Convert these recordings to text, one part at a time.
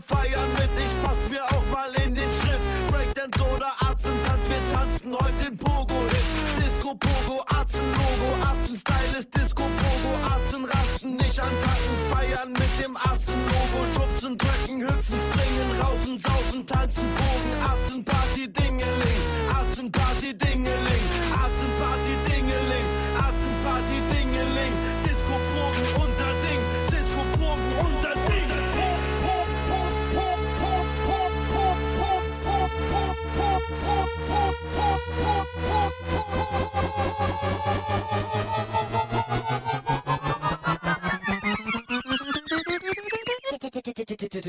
verfeiern mit, ich fass mir auch Disco.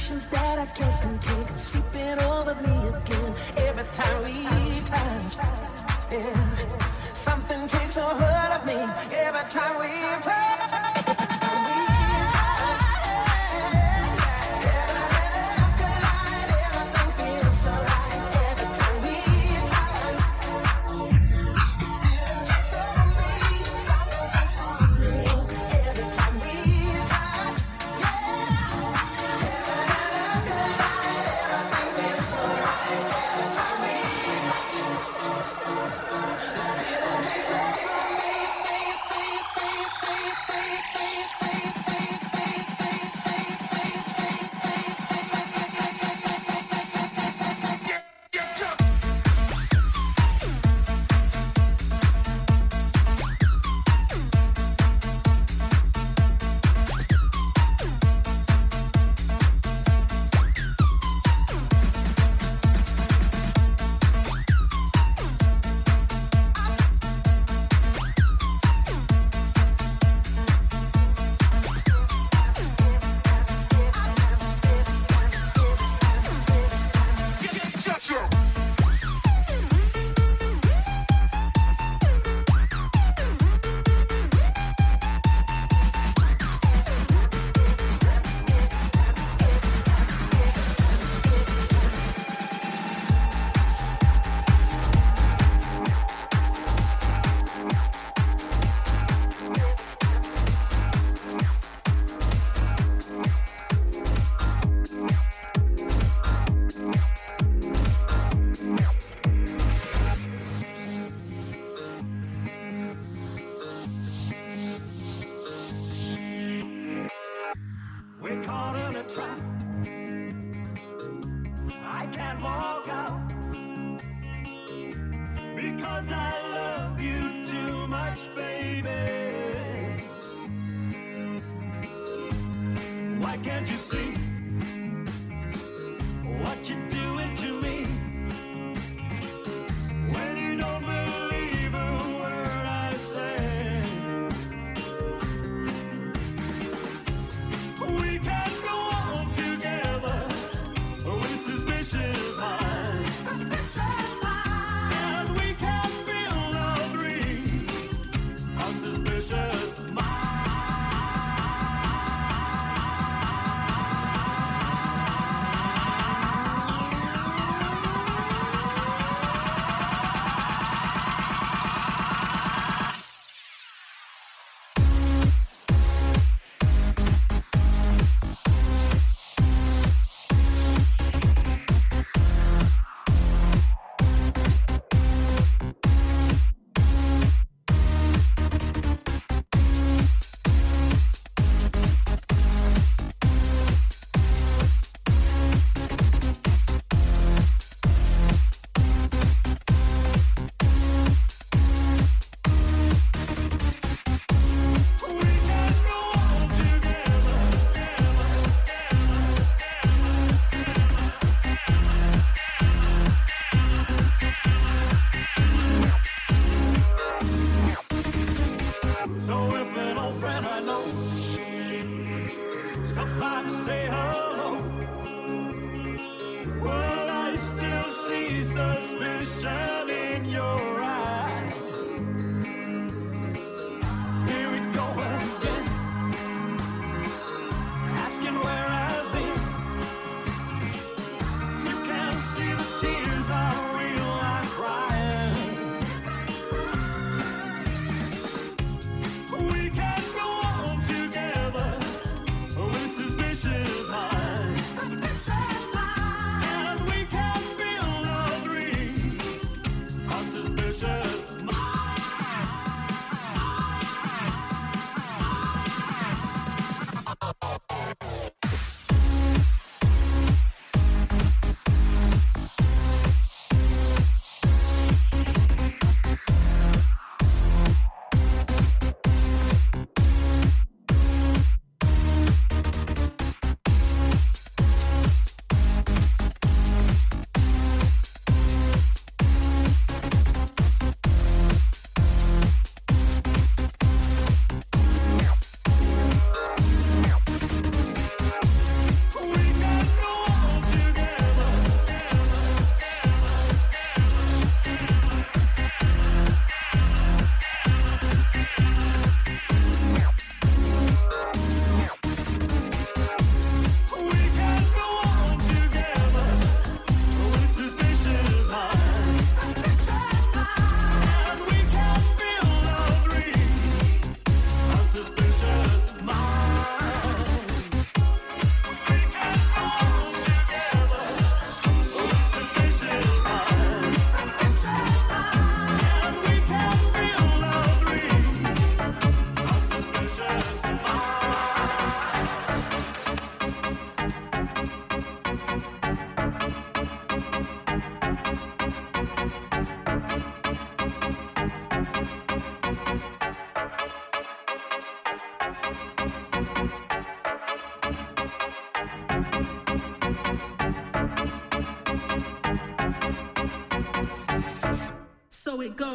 Emotions that I can't contain come sweeping over me again. Every time we touch, yeah, something takes a hold of me. Every time we touch.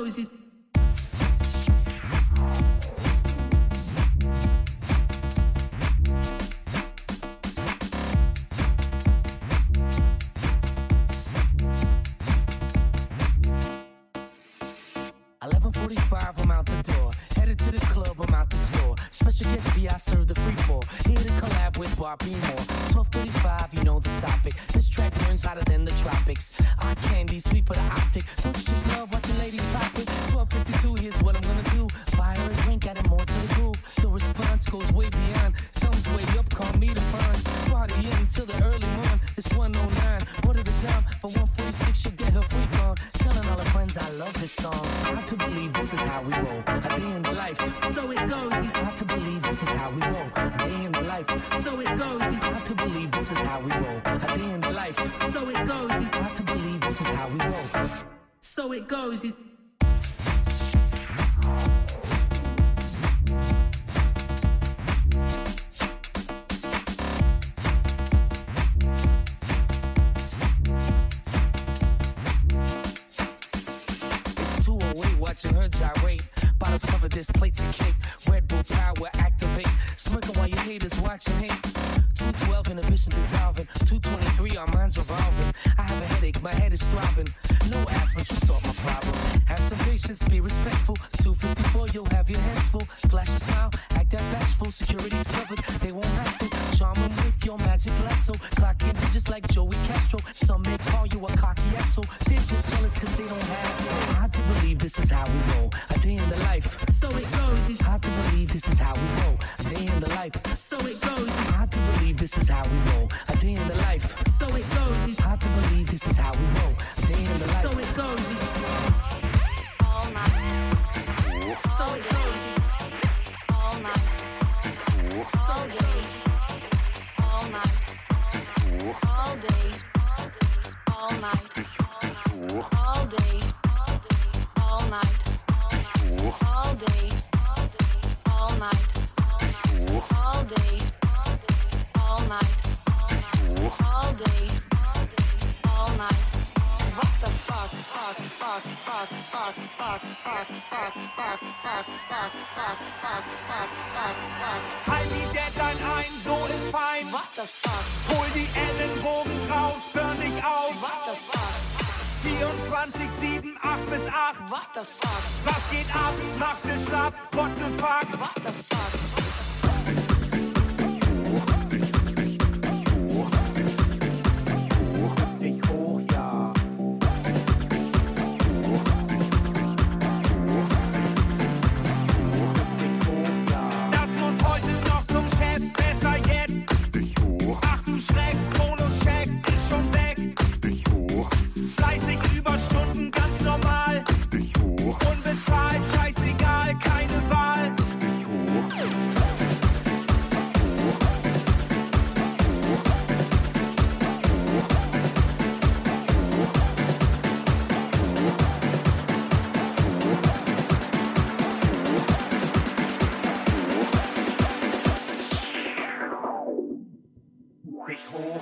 knows is Special guest B, I serve the free for. Here to collab with Barbie Moore. Twelve thirty-five, you know the topic. This track burns hotter than the tropics. Eye candy, sweet for the optic. Don't you just love watching ladies pop it? Twelve fifty-two, here's what I'm gonna do. Buy her a drink, add more to the groove. The response goes way beyond. Thumbs way up, call me the funds. Party in till the early morning. It's 109. What at the time? For 146, she'll get her freak on. Friends I love this song. Hard to believe this is how we roll. A day in the life. So it goes. It's hard to believe this is how we roll. A day in the life. So it goes. It's hard to believe this is how we roll. A day in the life. So it goes. It's hard to believe this is how we roll. So it goes. It's watching her gyrate. Bottles cover this, plates of cake. Red Bull power activate. Smirking while your haters watching hate. 212 inhibition dissolving. 223, our minds revolving. I have a headache, my head is throbbing. No aspirin, you solve my problem. Have some patience, be respectful. 254, you'll have your hands full. Flash a smile, act that bashful. Security's covered, they won't hassle. Charm them with your magic lasso. Clock in just like Joey Castro. Some may call you a cocky asshole. They're just jealous cause they don't have. Hard to believe this is how we roll. A day in the life. So it goes. It's hard to believe this is how we roll. A day in the life. So it goes. It's hard to believe this is how we roll. A day in the life. So it goes. It's hard to believe this is how we roll. A day in the life. So it goes.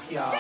Yeah.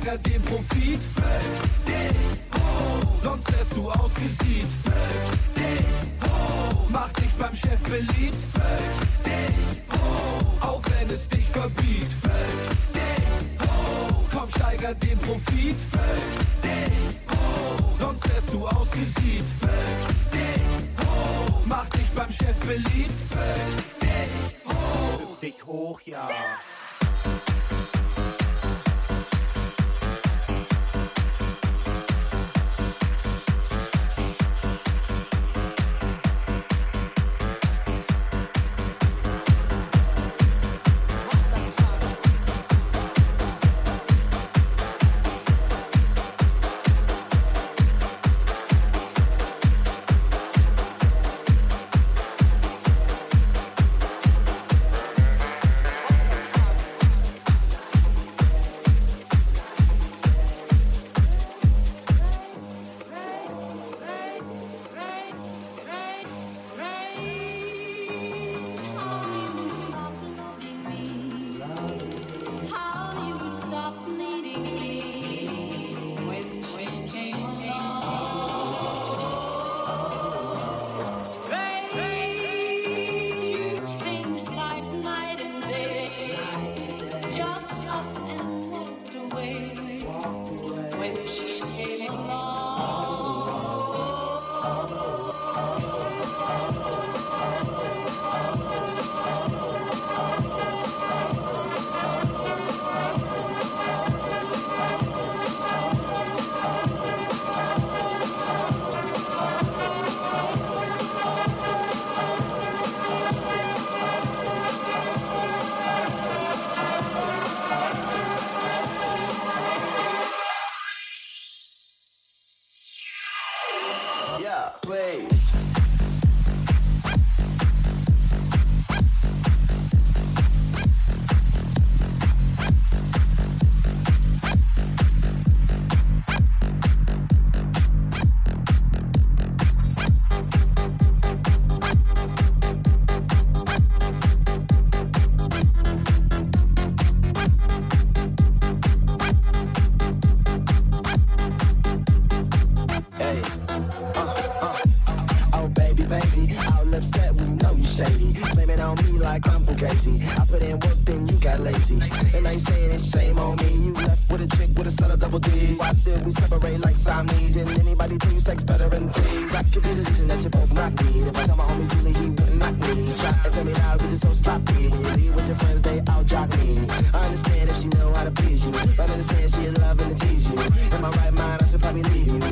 steiger den Profit. Wölf dich hoch, sonst wärst du ausgesieht. Wölf dich hoch, mach dich beim Chef beliebt. Wölf dich hoch, auch wenn es dich verbietet. Wölf dich hoch, komm steiger den Profit. Wölf dich hoch, sonst wärst du ausgesieht. Wölf dich hoch, mach dich beim Chef beliebt. Wölf dich hoch, Wölf dich hoch, ja. ja.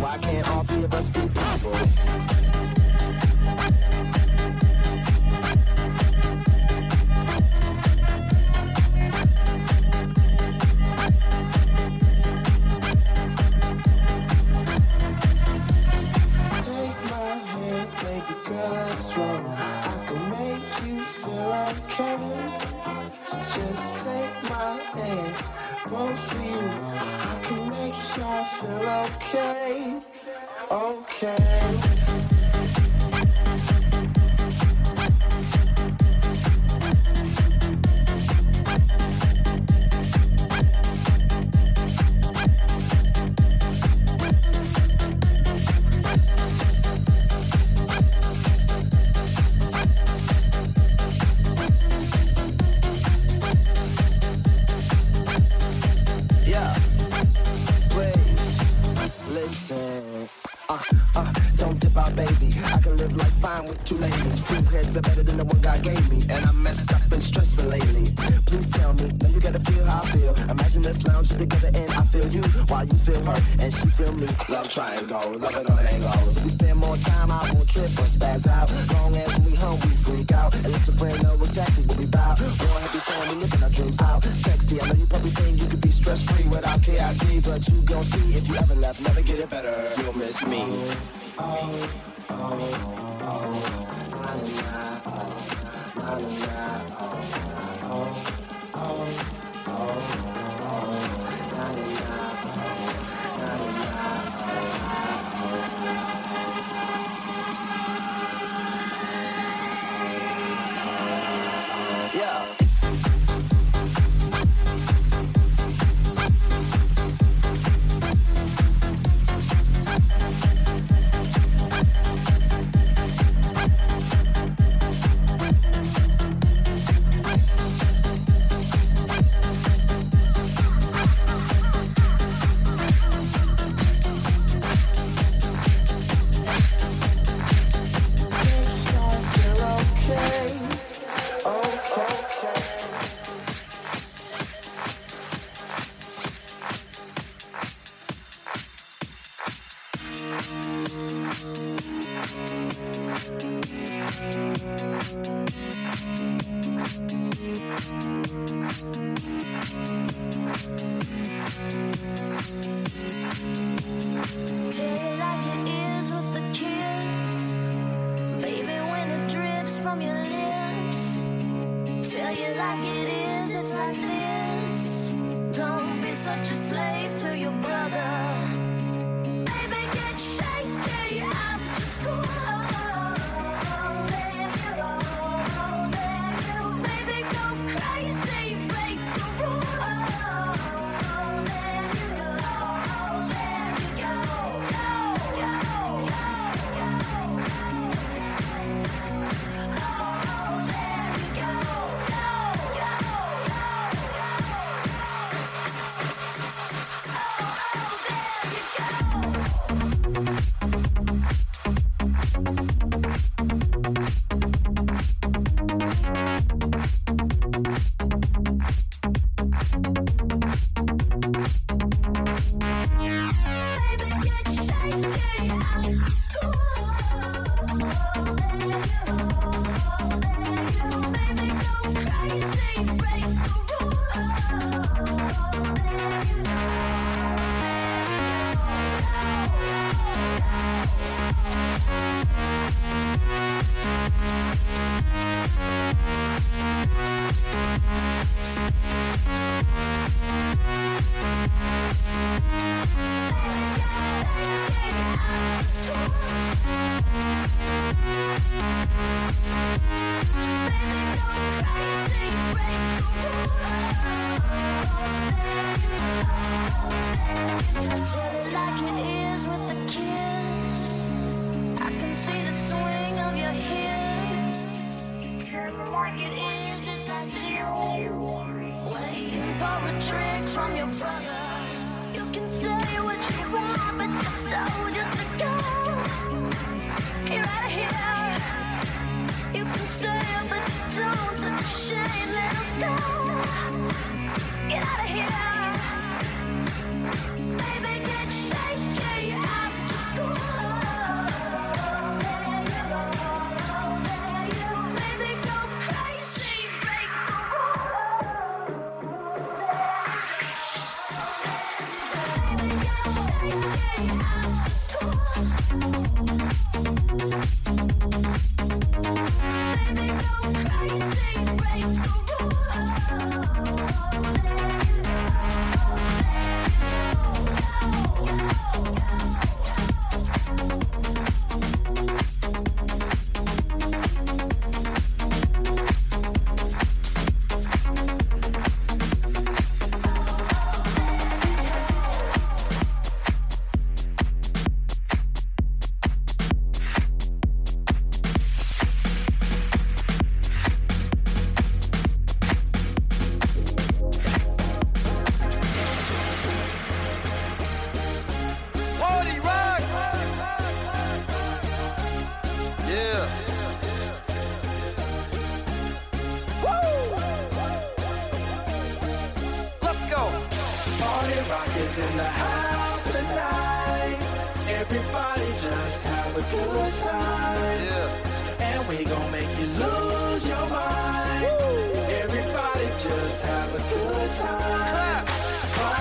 Why can't all three of us be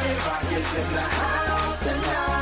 Is in the house tonight.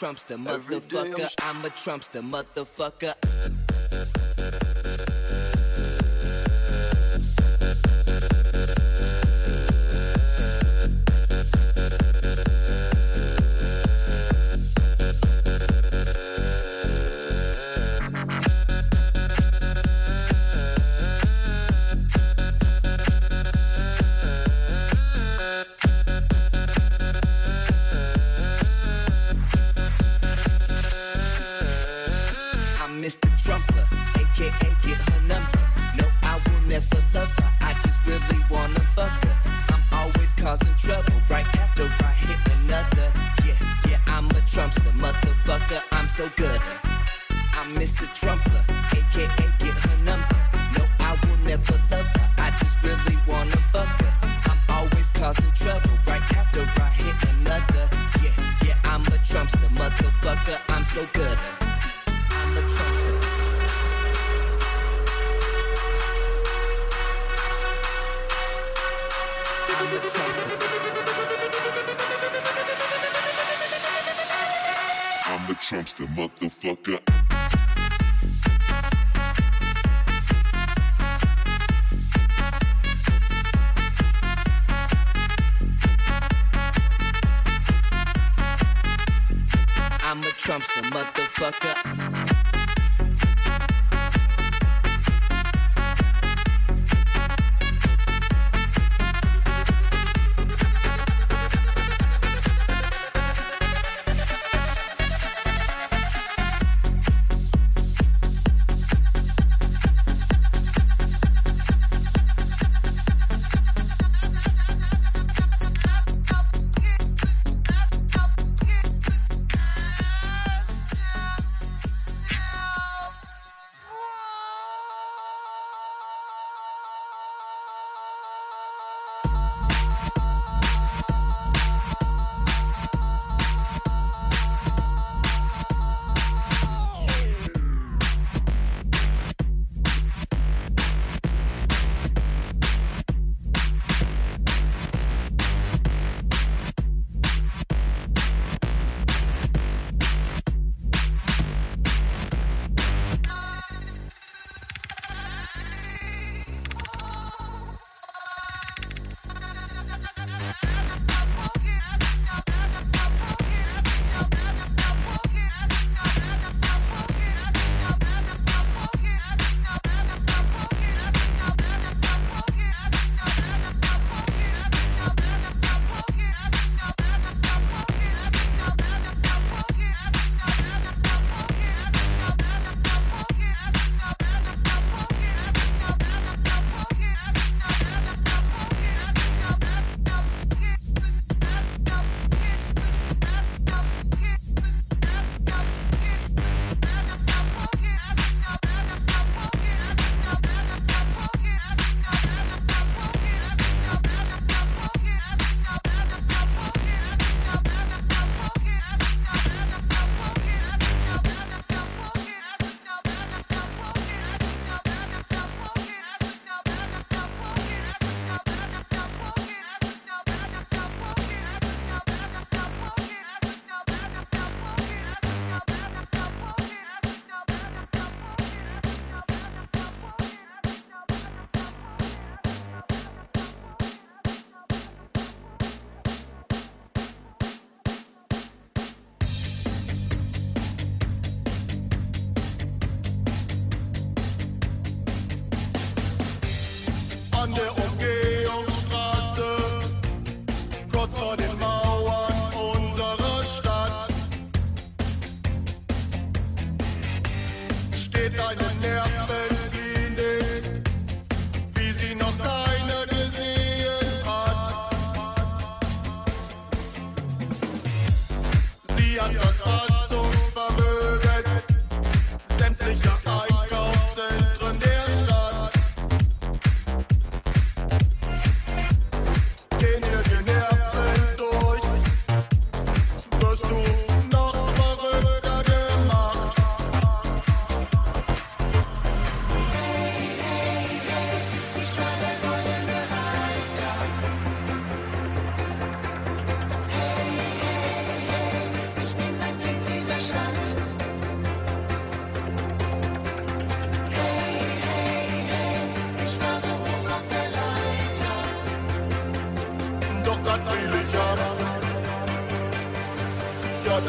Trumpster, motherfucker. I'm a Trumpster, motherfucker.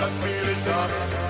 Das will ich